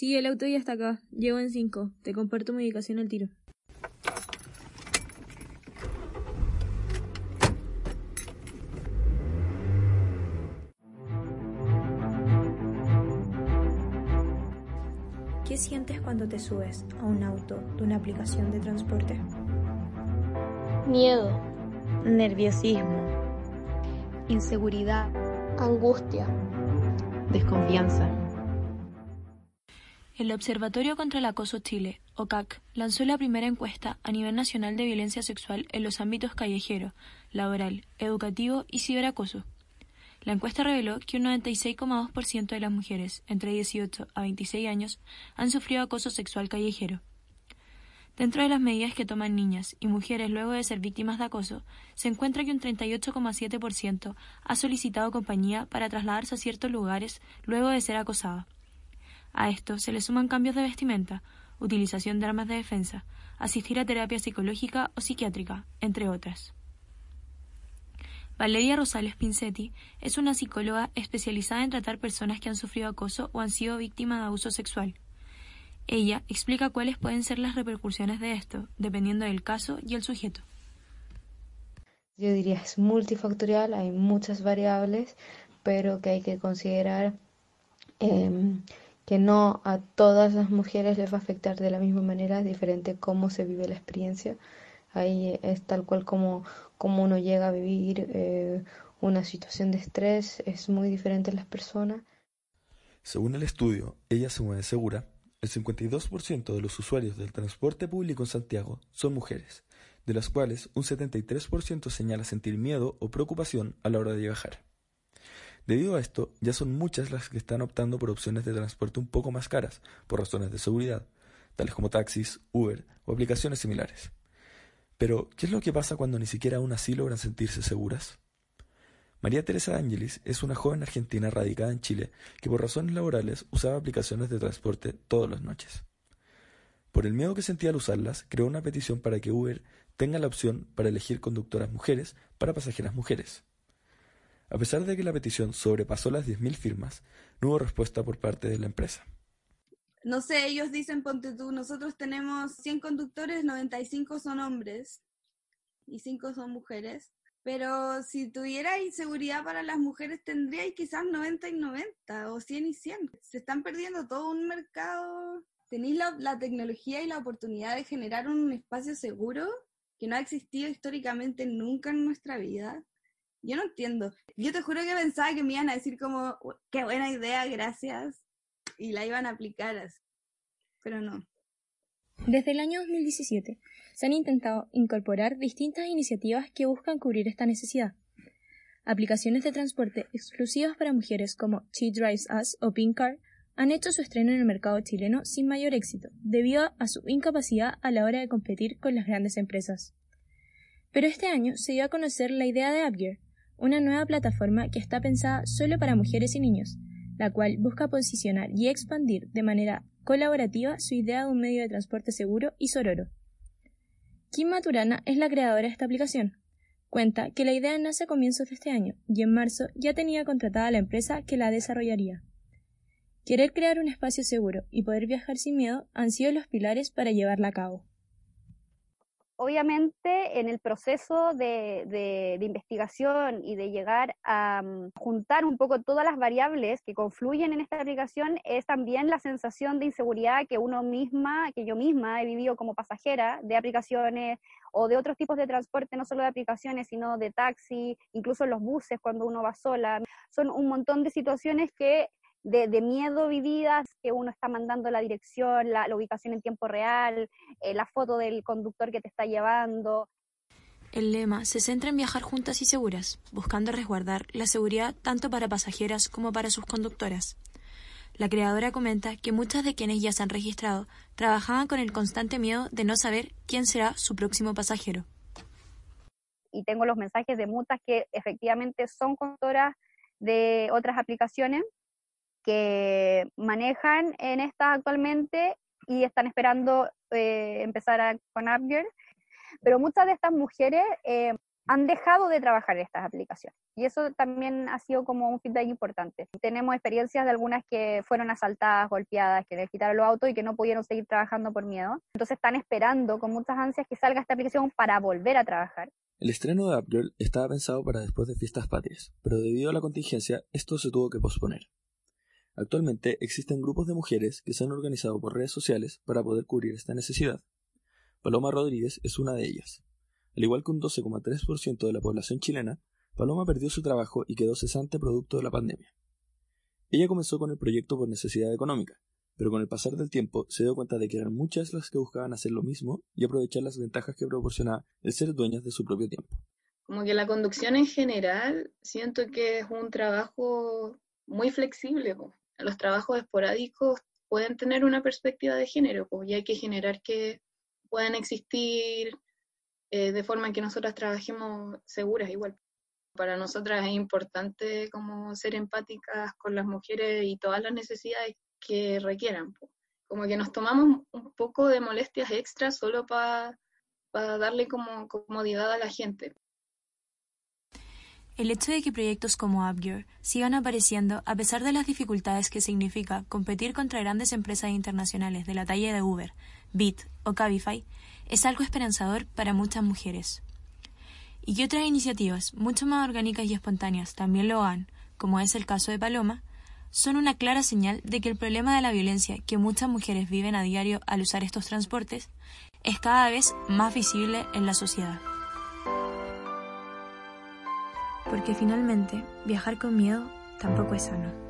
Sí, el auto ya está acá. Llego en cinco. Te comparto mi ubicación al tiro. ¿Qué sientes cuando te subes a un auto de una aplicación de transporte? Miedo, nerviosismo, inseguridad, angustia, desconfianza. El Observatorio contra el Acoso Chile, OCAC, lanzó la primera encuesta a nivel nacional de violencia sexual en los ámbitos callejero, laboral, educativo y ciberacoso. La encuesta reveló que un 96,2% de las mujeres entre 18 a 26 años han sufrido acoso sexual callejero. Dentro de las medidas que toman niñas y mujeres luego de ser víctimas de acoso, se encuentra que un 38,7% ha solicitado compañía para trasladarse a ciertos lugares luego de ser acosada. A esto se le suman cambios de vestimenta, utilización de armas de defensa, asistir a terapia psicológica o psiquiátrica, entre otras. Valeria Rosales Pincetti es una psicóloga especializada en tratar personas que han sufrido acoso o han sido víctimas de abuso sexual. Ella explica cuáles pueden ser las repercusiones de esto, dependiendo del caso y el sujeto. Yo diría es multifactorial, hay muchas variables, pero que hay que considerar em, que no a todas las mujeres les va a afectar de la misma manera, es diferente cómo se vive la experiencia. Ahí es tal cual como, como uno llega a vivir eh, una situación de estrés, es muy diferente en las personas. Según el estudio, ella se mueve segura, el 52% de los usuarios del transporte público en Santiago son mujeres, de las cuales un 73% señala sentir miedo o preocupación a la hora de viajar. Debido a esto, ya son muchas las que están optando por opciones de transporte un poco más caras, por razones de seguridad, tales como taxis, Uber o aplicaciones similares. Pero, ¿qué es lo que pasa cuando ni siquiera aún así logran sentirse seguras? María Teresa Ángelis es una joven argentina radicada en Chile que por razones laborales usaba aplicaciones de transporte todas las noches. Por el miedo que sentía al usarlas, creó una petición para que Uber tenga la opción para elegir conductoras mujeres para pasajeras mujeres. A pesar de que la petición sobrepasó las 10.000 firmas, no hubo respuesta por parte de la empresa no sé, ellos dicen, ponte tú, nosotros tenemos 100 conductores, 95 son hombres y 5 son mujeres. Pero si tuviera inseguridad para las mujeres, tendría quizás 90 y 90 o 100 y 100. Se están perdiendo todo un mercado. Tenéis la tecnología y la oportunidad de generar un espacio seguro que no ha existido históricamente nunca en nuestra vida. Yo no entiendo. Yo te juro que pensaba que me iban a decir como, qué buena idea, gracias y la iban a aplicar así, pero no. Desde el año 2017 se han intentado incorporar distintas iniciativas que buscan cubrir esta necesidad. Aplicaciones de transporte exclusivas para mujeres como She Drives Us o Pink Car han hecho su estreno en el mercado chileno sin mayor éxito, debido a su incapacidad a la hora de competir con las grandes empresas. Pero este año se dio a conocer la idea de Upgear, una nueva plataforma que está pensada solo para mujeres y niños, la cual busca posicionar y expandir de manera colaborativa su idea de un medio de transporte seguro y sororo. Kim Maturana es la creadora de esta aplicación. Cuenta que la idea nace a comienzos de este año y en marzo ya tenía contratada la empresa que la desarrollaría. Querer crear un espacio seguro y poder viajar sin miedo han sido los pilares para llevarla a cabo obviamente en el proceso de, investigación y de llegar a mm, juntar un poco todas las variables que confluyen en esta aplicación es también la sensación de inseguridad que uno misma, que yo misma he vivido como pasajera de aplicaciones o de otros tipos de transporte, no solo de aplicaciones, sino de taxi, incluso los buses cuando uno va sola. Son un montón de situaciones que de, miedo vividas, que uno está mandando la dirección, la, ubicación en tiempo real, eh, la foto del conductor que te está llevando. El lema se centra en viajar juntas y seguras, buscando resguardar la seguridad tanto para pasajeras como para sus conductoras. La creadora comenta que muchas de quienes ya se han registrado trabajaban con el constante miedo de no saber quién será su próximo pasajero. Y tengo los mensajes de muchas que efectivamente son conductoras de otras aplicaciones que manejan en esta actualmente y están esperando eh, empezar con Upgear. Pero muchas de estas mujeres eh, han dejado de trabajar en estas aplicaciones. Y eso también ha sido como un feedback importante. Tenemos experiencias de algunas que fueron asaltadas, golpeadas, que les quitaron los autos y que no pudieron seguir trabajando por miedo. Entonces están esperando con muchas ansias que salga esta aplicación para volver a trabajar. El estreno de Upgirl estaba pensado para después de fiestas patrias, pero debido a la contingencia esto se tuvo que posponer. Actualmente existen grupos de mujeres que se han organizado por redes sociales para poder cubrir esta necesidad. Paloma Rodríguez es una de ellas. Al igual que un 12,3% de la población chilena, Paloma perdió su trabajo y quedó cesante producto de la pandemia. Ella comenzó con el proyecto por necesidad económica, pero con el pasar del tiempo se dio cuenta de que eran muchas las que buscaban hacer lo mismo y aprovechar las ventajas que proporcionaba el ser dueñas de su propio tiempo. Como que la conducción en general siento que es un trabajo muy flexible. Los trabajos esporádicos pueden tener una perspectiva de género y hay que generar que puedan existir eh, de forma que nosotras trabajemos seguras igual. Para nosotras es importante como ser empáticas con las mujeres y todas las necesidades que requieran. Como que nos tomamos un poco de molestias extras solo para darle como comodidad a la gente. El hecho de que proyectos como Upgear sigan apareciendo a pesar de las dificultades que significa competir contra grandes empresas internacionales de la talla de Uber, Bit o Cabify es algo esperanzador para muchas mujeres. Y que otras iniciativas, mucho más orgánicas y espontáneas, también lo hagan, como es el caso de Paloma, son una clara señal de que el problema de la violencia que muchas mujeres viven a diario al usar estos transportes es cada vez más visible en la sociedad. Porque finalmente, viajar con miedo tampoco es sano.